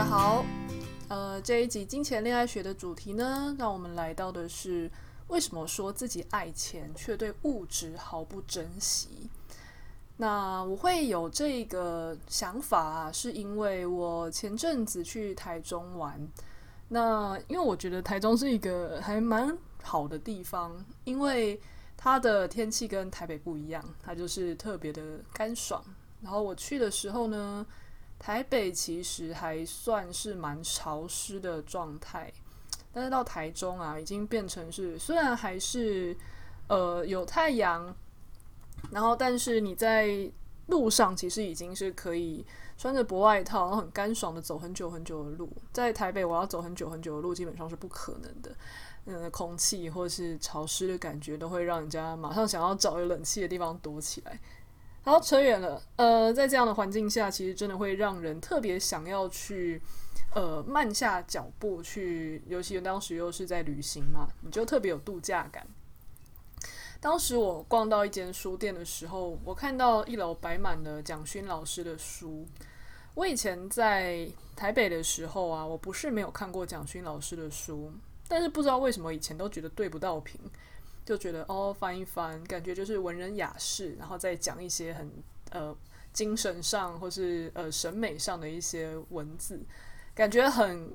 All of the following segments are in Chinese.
大家好。呃，这一集金钱恋爱学的主题呢，让我们来到的是为什么说自己爱钱，却对物质毫不珍惜。那我会有这个想法啊，是因为我前阵子去台中玩。那因为我觉得台中是一个还蛮好的地方，因为它的天气跟台北不一样，它就是特别的干爽。然后我去的时候呢，台北其实还算是蛮潮湿的状态，但是到台中啊，已经变成是虽然还是呃有太阳，然后但是你在路上其实已经是可以。穿着薄外套，然后很干爽的走很久很久的路，在台北我要走很久很久的路，基本上是不可能的。嗯，空气或是潮湿的感觉，都会让人家马上想要找有冷气的地方躲起来。好，扯远了。呃，在这样的环境下，其实真的会让人特别想要去，呃，慢下脚步去。尤其当时又是在旅行嘛，你就特别有度假感。当时我逛到一间书店的时候，我看到一楼摆满了蒋勋老师的书。我以前在台北的时候啊，我不是没有看过蒋勋老师的书，但是不知道为什么以前都觉得对不到屏，就觉得哦，翻一翻，感觉就是文人雅士，然后再讲一些很呃精神上或是呃审美上的一些文字，感觉很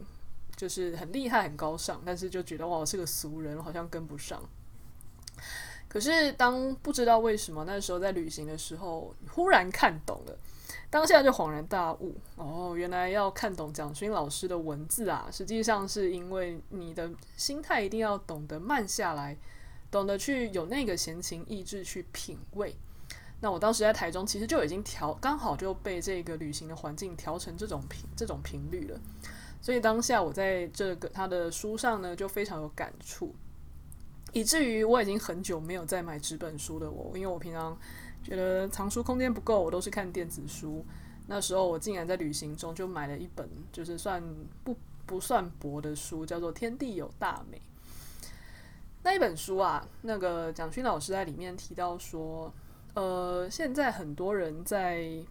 就是很厉害很高尚，但是就觉得哇，是个俗人，好像跟不上。可是当不知道为什么那时候在旅行的时候，忽然看懂了。当下就恍然大悟哦，原来要看懂蒋勋老师的文字啊，实际上是因为你的心态一定要懂得慢下来，懂得去有那个闲情逸致去品味。那我当时在台中，其实就已经调刚好就被这个旅行的环境调成这种频这种频率了，所以当下我在这个他的书上呢，就非常有感触，以至于我已经很久没有再买纸本书的我，因为我平常。觉得藏书空间不够，我都是看电子书。那时候我竟然在旅行中就买了一本，就是算不不算薄的书，叫做《天地有大美》。那一本书啊，那个蒋勋老师在里面提到说，呃，现在很多人在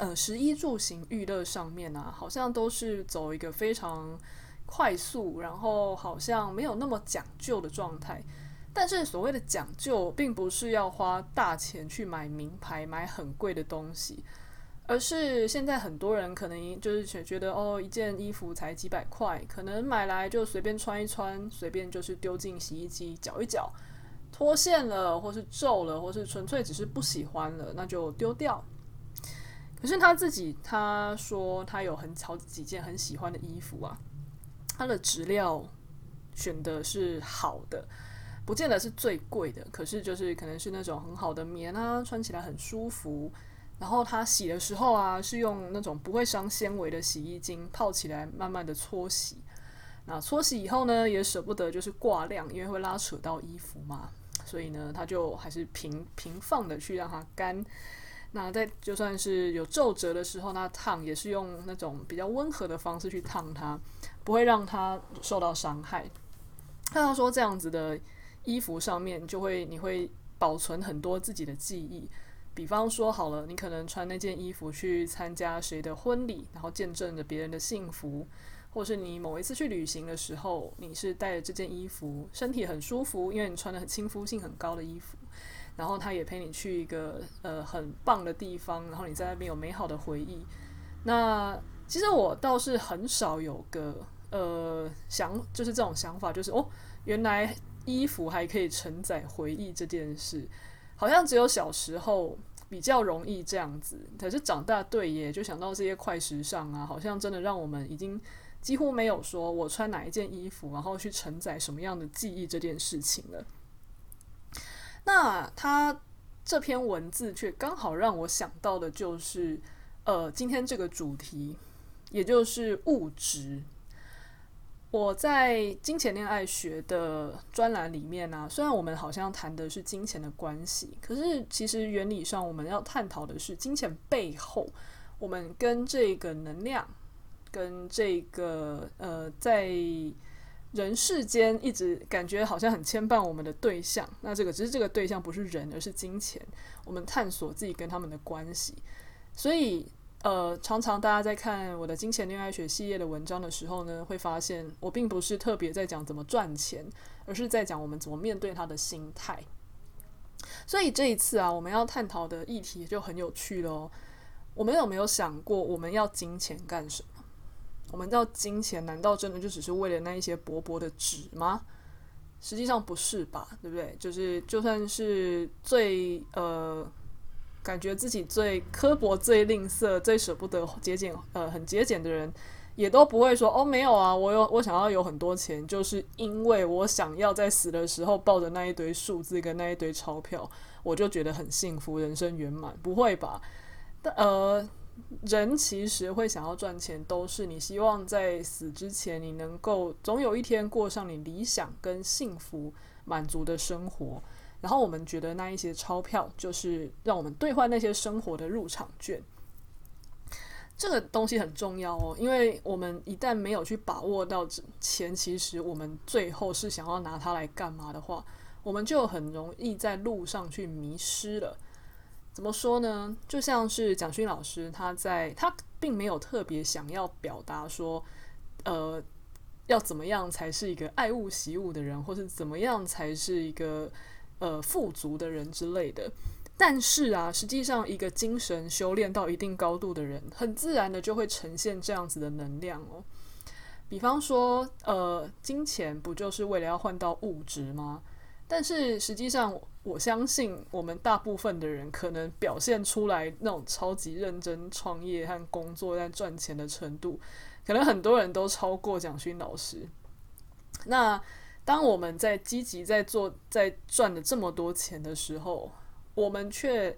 呃十一住行娱乐上面啊，好像都是走一个非常快速，然后好像没有那么讲究的状态。但是所谓的讲究，并不是要花大钱去买名牌、买很贵的东西，而是现在很多人可能就是觉得哦，一件衣服才几百块，可能买来就随便穿一穿，随便就是丢进洗衣机搅一搅，脱线了，或是皱了，或是纯粹只是不喜欢了，那就丢掉。可是他自己他说他有很好几件很喜欢的衣服啊，他的质料选的是好的。不见得是最贵的，可是就是可能是那种很好的棉啊，穿起来很舒服。然后它洗的时候啊，是用那种不会伤纤维的洗衣精泡起来，慢慢的搓洗。那搓洗以后呢，也舍不得就是挂晾，因为会拉扯到衣服嘛。所以呢，它就还是平平放的去让它干。那在就算是有皱褶的时候，那烫也是用那种比较温和的方式去烫它，不会让它受到伤害。看到说这样子的。衣服上面就会，你会保存很多自己的记忆。比方说，好了，你可能穿那件衣服去参加谁的婚礼，然后见证着别人的幸福；或是你某一次去旅行的时候，你是带着这件衣服，身体很舒服，因为你穿的很亲肤性很高的衣服，然后他也陪你去一个呃很棒的地方，然后你在那边有美好的回忆。那其实我倒是很少有个呃想，就是这种想法，就是哦，原来。衣服还可以承载回忆这件事，好像只有小时候比较容易这样子。可是长大对耶，就想到这些快时尚啊，好像真的让我们已经几乎没有说我穿哪一件衣服，然后去承载什么样的记忆这件事情了。那他这篇文字却刚好让我想到的就是，呃，今天这个主题，也就是物质。我在金钱恋爱学的专栏里面呢、虽然我们好像谈的是金钱的关系，可是其实原理上我们要探讨的是金钱背后，我们跟这个能量，跟这个呃，在人世间一直感觉好像很牵绊我们的对象，那这个只是这个对象不是人，而是金钱。我们探索自己跟他们的关系，所以。呃，常常大家在看我的金钱恋爱学系列的文章的时候呢，会发现我并不是特别在讲怎么赚钱，而是在讲我们怎么面对他的心态。所以这一次啊，我们要探讨的议题就很有趣喽。我们有没有想过，我们要金钱干什么？我们要金钱，难道真的就只是为了那一些薄薄的纸吗？实际上不是吧，对不对？就是就算是最呃。感觉自己最刻薄、最吝啬、最舍不得节俭，呃，很节俭的人，也都不会说哦，没有啊，我有，我想要有很多钱，就是因为我想要在死的时候抱着那一堆数字跟那一堆钞票，我就觉得很幸福，人生圆满。不会吧？但呃，人其实会想要赚钱，都是你希望在死之前，你能够总有一天过上你理想跟幸福、满足的生活。然后我们觉得那一些钞票就是让我们兑换那些生活的入场券，这个东西很重要哦，因为我们一旦没有去把握到钱，其实我们最后是想要拿它来干嘛的话，我们就很容易在路上去迷失了。怎么说呢？就像是蒋勋老师，他在他并没有特别想要表达说，呃，要怎么样才是一个爱物惜物的人，或是怎么样才是一个。呃，富足的人之类的，但是啊，实际上一个精神修炼到一定高度的人，很自然的就会呈现这样子的能量哦。比方说，呃，金钱不就是为了要换到物质吗？但是实际上，我相信我们大部分的人可能表现出来那种超级认真创业和工作在赚钱的程度，可能很多人都超过蒋勋老师。那。当我们在积极在做，在赚了这么多钱的时候，我们却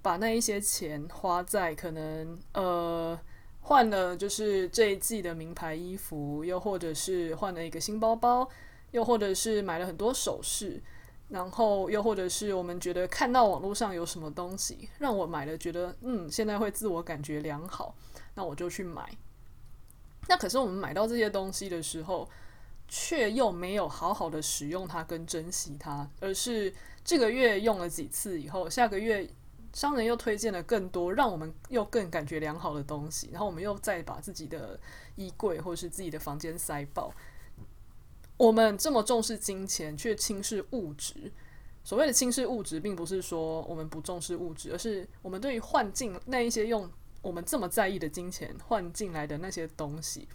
把那一些钱花在可能呃换了就是这一季的名牌衣服，又或者是换了一个新包包，又或者是买了很多首饰，然后又或者是我们觉得看到网络上有什么东西让我买了，觉得嗯现在会自我感觉良好，那我就去买。那可是我们买到这些东西的时候，却又没有好好的使用它跟珍惜它，而是这个月用了几次以后，下个月商人又推荐了更多让我们又更感觉良好的东西，然后我们又再把自己的衣柜或是自己的房间塞爆。我们这么重视金钱，却轻视物质。所谓的轻视物质，并不是说我们不重视物质，而是我们对于换进那一些用我们这么在意的金钱换进来的那些东西。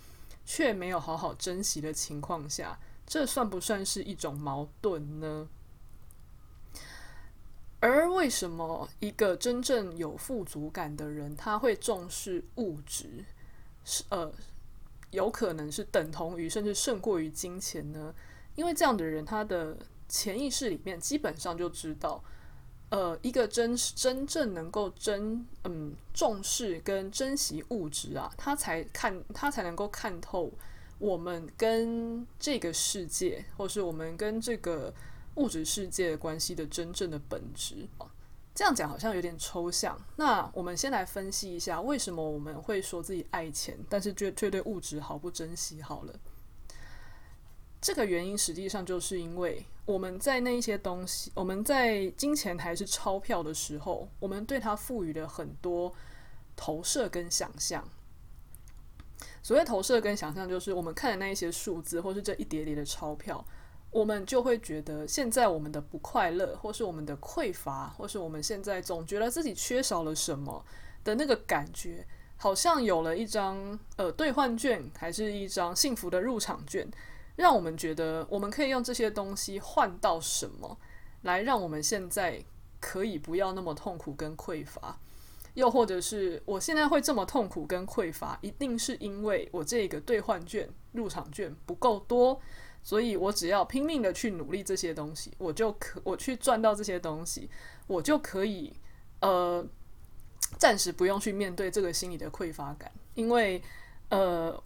却没有好好珍惜的情况下，这算不算是一种矛盾呢？而为什么一个真正有富足感的人，他会重视物质，是呃，有可能是等同于甚至胜过于金钱呢？因为这样的人，他的潜意识里面基本上就知道。呃，一个真真正能够真嗯重视跟珍惜物质啊，他才看他才能够看透我们跟这个世界，或是我们跟这个物质世界关系的真正的本质。这样讲好像有点抽象。那我们先来分析一下，为什么我们会说自己爱钱，但是却却对物质毫不珍惜？好了。这个原因实际上就是因为我们在那一些东西，我们在金钱还是钞票的时候，我们对它赋予了很多投射跟想象。所谓投射跟想象，就是我们看的那一些数字，或是这一叠叠的钞票，我们就会觉得现在我们的不快乐，或是我们的匮乏，或是我们现在总觉得自己缺少了什么的那个感觉，好像有了一张呃兑换券，还是一张幸福的入场券。让我们觉得我们可以用这些东西换到什么，来让我们现在可以不要那么痛苦跟匮乏，又或者是我现在会这么痛苦跟匮乏，一定是因为我这个兑换券、入场券不够多，所以我只要拼命的去努力这些东西，我就可我去赚到这些东西，我就可以呃暂时不用去面对这个心理的匮乏感，因为呃，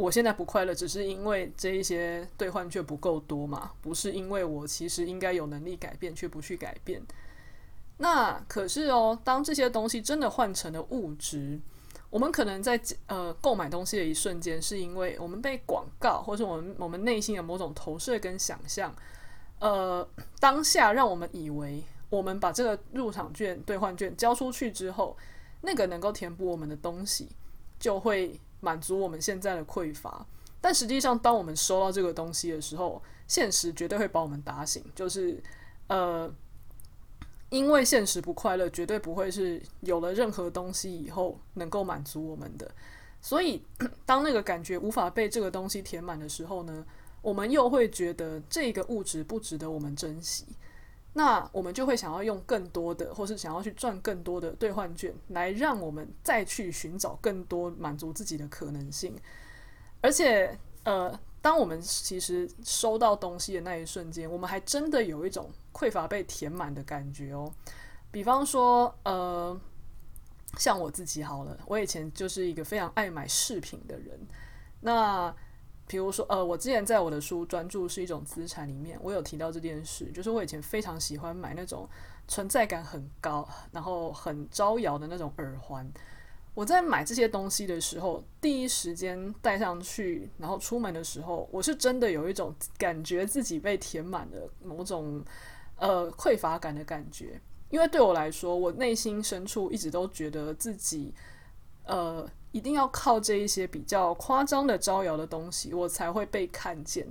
我现在不快乐，只是因为这一些兑换券不够多嘛，不是因为我其实应该有能力改变却不去改变。那可是哦，当这些东西真的换成了物质，我们可能在呃购买东西的一瞬间，是因为我们被广告，或是我们我们内心的某种投射跟想象，呃，当下让我们以为我们把这个入场券兑换券交出去之后，那个能够填补我们的东西，就会满足我们现在的匮乏。但实际上，当我们收到这个东西的时候，现实绝对会把我们打醒，就是呃。因为现实不快乐，绝对不会是有了任何东西以后能够满足我们的。所以，当那个感觉无法被这个东西填满的时候呢，我们又会觉得这个物质不值得我们珍惜。那我们就会想要用更多的，或是想要去赚更多的兑换券，来让我们再去寻找更多满足自己的可能性。而且，呃。当我们其实收到东西的那一瞬间，我们还真的有一种匮乏被填满的感觉哦。比方说，呃，像我自己好了，我以前就是一个非常爱买饰品的人。那比如说，呃，我之前在我的书《专注是一种资产》里面，我有提到这件事，就是我以前非常喜欢买那种存在感很高，然后很招摇的那种耳环。我在买这些东西的时候，第一时间戴上去，然后出门的时候，我是真的有一种感觉自己被填满了某种呃匮乏感的感觉。因为对我来说，我内心深处一直都觉得自己呃一定要靠这一些比较夸张的招摇的东西，我才会被看见。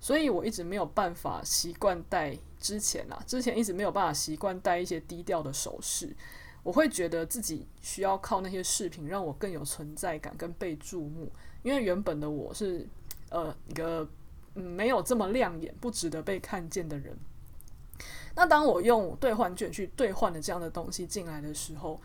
所以我一直没有办法习惯戴之前啊，之前一直没有办法习惯戴一些低调的首饰。我会觉得自己需要靠那些饰品让我更有存在感跟被注目，因为原本的我是呃一个嗯没有这么亮眼、不值得被看见的人。那当我用兑换券去兑换了这样的东西进来的时候，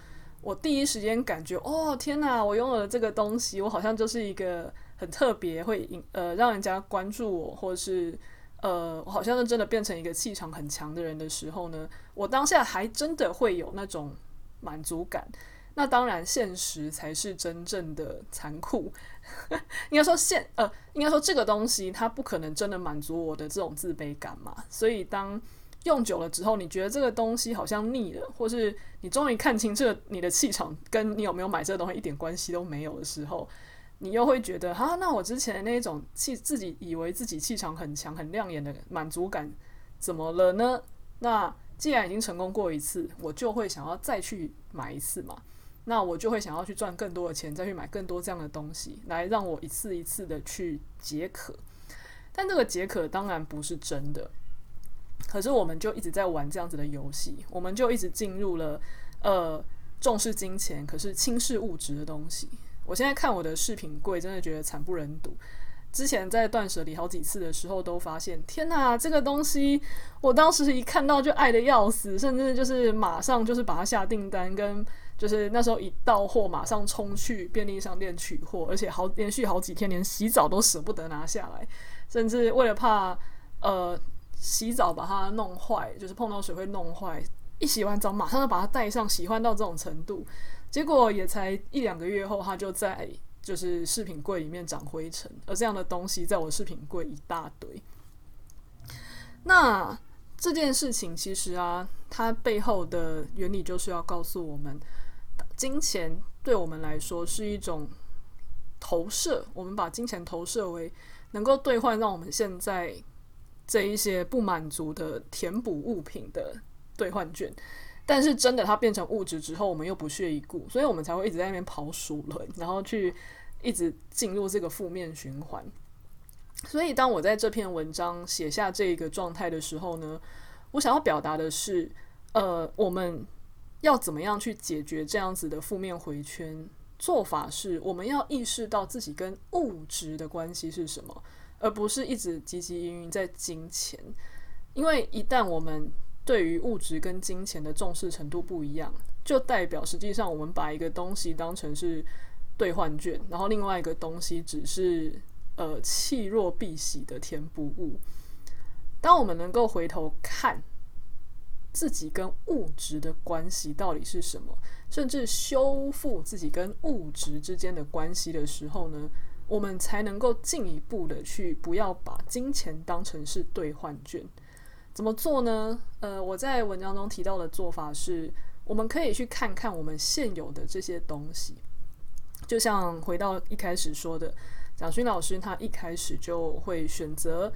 我第一时间感觉哦天哪，我拥有了这个东西，我好像就是一个很特别会引呃让人家关注我，或者是呃我好像是真的变成一个气场很强的人的时候呢，我当下还真的会有那种。满足感，那当然，现实才是真正的残酷。应该说现呃，应该说这个东西它不可能真的满足我的这种自卑感嘛。所以当用久了之后，你觉得这个东西好像腻了，或是你终于看清这你的气场跟你有没有买这个东西一点关系都没有的时候，你又会觉得哈，那我之前那种气自己以为自己气场很强、很亮眼的满足感怎么了呢？那。既然已经成功过一次，我就会想要再去买一次嘛。那我就会想要去赚更多的钱，再去买更多这样的东西，来让我一次一次的去解渴。但这个解渴当然不是真的，可是我们就一直在玩这样子的游戏，我们就一直进入了呃重视金钱，可是轻视物质的东西。我现在看我的饰品柜，真的觉得惨不忍睹。之前在断舍离好几次的时候，都发现天哪，这个东西我当时一看到就爱得要死，甚至就是马上就是把它下订单，跟就是那时候一到货马上冲去便利商店取货，而且好连续好几天连洗澡都舍不得拿下来，甚至为了怕呃洗澡把它弄坏，就是碰到水会弄坏，一洗完澡马上就把它带上，喜欢到这种程度，结果也才一两个月后，它就在。就是饰品柜里面长灰尘，而这样的东西在我饰品柜一大堆。那这件事情其实啊，它背后的原理就是要告诉我们，金钱对我们来说是一种投射。我们把金钱投射为能够兑换让我们现在这一些不满足的填补物品的兑换券。但是真的，它变成物质之后，我们又不屑一顾，所以我们才会一直在那边跑数轮，然后去一直进入这个负面循环。所以，当我在这篇文章写下这个状态的时候呢，我想要表达的是，呃，我们要怎么样去解决这样子的负面回圈？做法是，我们要意识到自己跟物质的关系是什么，而不是一直汲汲营营在金钱，因为一旦我们对于物质跟金钱的重视程度不一样，就代表实际上我们把一个东西当成是兑换券，然后另外一个东西只是呃弃若敝屣的填补物。当我们能够回头看自己跟物质的关系到底是什么，甚至修复自己跟物质之间的关系的时候呢，我们才能够进一步的去不要把金钱当成是兑换券。怎么做呢？呃，我在文章中提到的做法是，我们可以去看看我们现有的这些东西。就像回到一开始说的，蒋勋老师他一开始就会选择，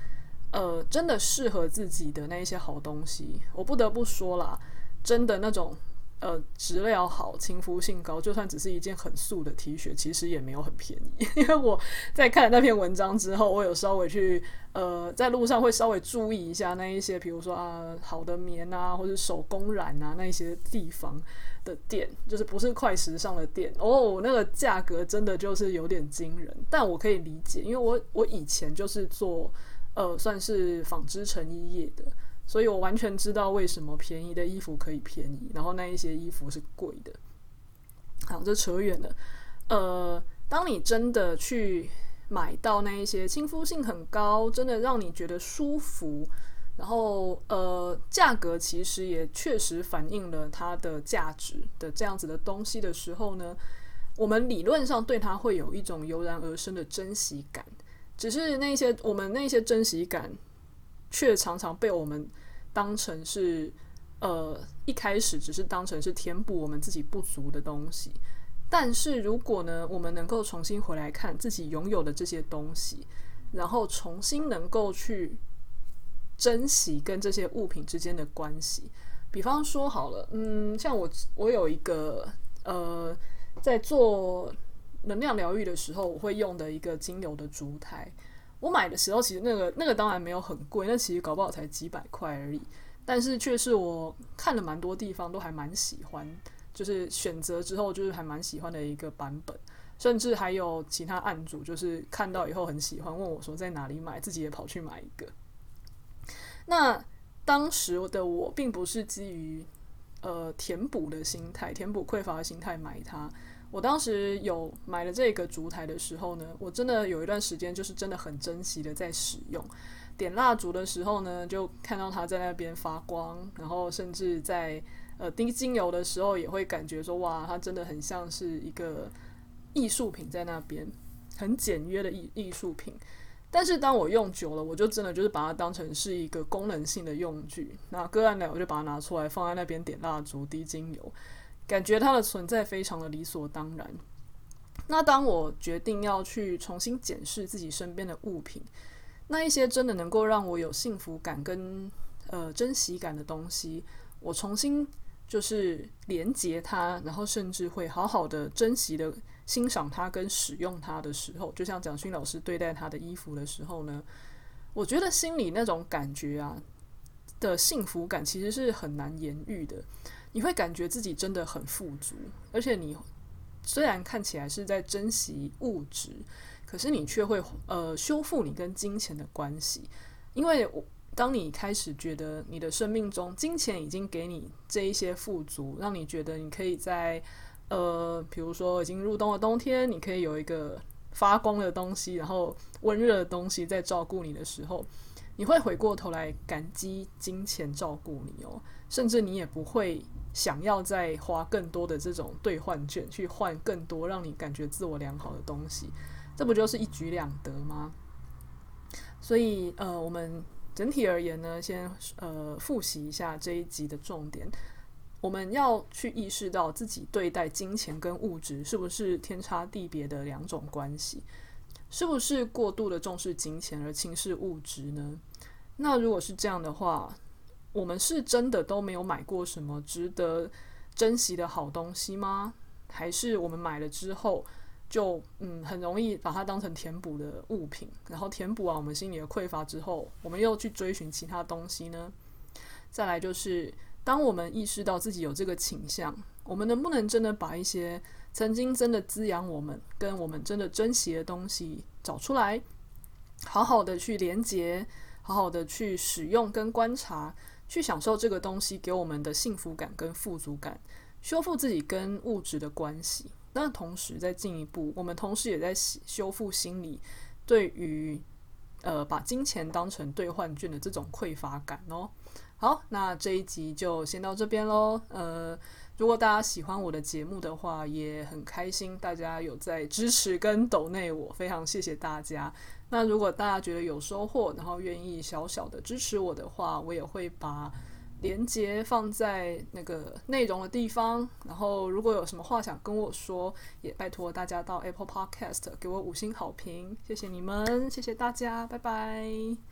呃，真的适合自己的那一些好东西。我不得不说啦，真的那种。呃，质料好，亲肤性高，就算只是一件很素的 T 恤，其实也没有很便宜。因为我在看了那篇文章之后，我有稍微去呃，在路上会稍微注意一下那一些，比如说啊，好的棉啊，或者手工染啊，那一些地方的店，就是不是快时尚的店哦，那个价格真的就是有点惊人。但我可以理解，因为我我以前就是做呃，算是纺织成衣业的。所以我完全知道为什么便宜的衣服可以便宜，然后那一些衣服是贵的。好，这扯远了。呃，当你真的去买到那一些亲肤性很高，真的让你觉得舒服，然后呃，价格其实也确实反映了它的价值的这样子的东西的时候呢，我们理论上对它会有一种油然而生的珍惜感。只是那些我们那些珍惜感。却常常被我们当成是，呃，一开始只是当成是填补我们自己不足的东西。但是如果呢，我们能够重新回来看自己拥有的这些东西，然后重新能够去珍惜跟这些物品之间的关系。比方说好了，嗯，像我，我有一个呃，在做能量疗愈的时候，我会用的一个精油的烛台。我买的时候，其实那个那个当然没有很贵，那其实搞不好才几百块而已。但是却是我看了蛮多地方都还蛮喜欢，就是选择之后就是还蛮喜欢的一个版本。甚至还有其他案主就是看到以后很喜欢，问我说在哪里买，自己也跑去买一个。那当时的我并不是基于呃填补的心态、填补匮乏的心态买它。我当时有买了这个烛台的时候呢，我真的有一段时间就是真的很珍惜的在使用。点蜡烛的时候呢，就看到它在那边发光，然后甚至在呃滴精油的时候，也会感觉说哇，它真的很像是一个艺术品在那边，很简约的艺艺术品。但是当我用久了，我就真的就是把它当成是一个功能性的用具。那个案来，我就把它拿出来放在那边点蜡烛、滴精油。感觉它的存在非常的理所当然。那当我决定要去重新检视自己身边的物品，那一些真的能够让我有幸福感跟呃珍惜感的东西，我重新就是连接它，然后甚至会好好的珍惜的欣赏它跟使用它的时候，就像蒋勋老师对待他的衣服的时候呢，我觉得心里那种感觉啊的幸福感其实是很难言喻的。你会感觉自己真的很富足，而且你虽然看起来是在珍惜物质，可是你却会呃修复你跟金钱的关系，因为我当你开始觉得你的生命中金钱已经给你这一些富足，让你觉得你可以在呃比如说已经入冬的冬天，你可以有一个发光的东西，然后温热的东西在照顾你的时候，你会回过头来感激金钱照顾你哦，甚至你也不会。想要再花更多的这种兑换券去换更多让你感觉自我良好的东西，这不就是一举两得吗？所以，呃，我们整体而言呢，先呃复习一下这一集的重点。我们要去意识到自己对待金钱跟物质是不是天差地别的两种关系，是不是过度的重视金钱而轻视物质呢？那如果是这样的话，我们是真的都没有买过什么值得珍惜的好东西吗？还是我们买了之后就嗯很容易把它当成填补的物品，然后填补完我们心里的匮乏之后，我们又去追寻其他东西呢？再来就是，当我们意识到自己有这个倾向，我们能不能真的把一些曾经真的滋养我们、跟我们真的珍惜的东西找出来，好好的去连接，好好的去使用跟观察。去享受这个东西给我们的幸福感跟富足感，修复自己跟物质的关系。那同时再进一步，我们同时也在修复心理对于呃把金钱当成兑换券的这种匮乏感哦。好，那这一集就先到这边喽。呃，如果大家喜欢我的节目的话，也很开心，大家有在支持跟抖内我，非常谢谢大家。那如果大家觉得有收获，然后愿意小小的支持我的话，我也会把连接放在那个内容的地方。然后如果有什么话想跟我说，也拜托大家到 Apple Podcast 给我五星好评，谢谢你们，谢谢大家，拜拜。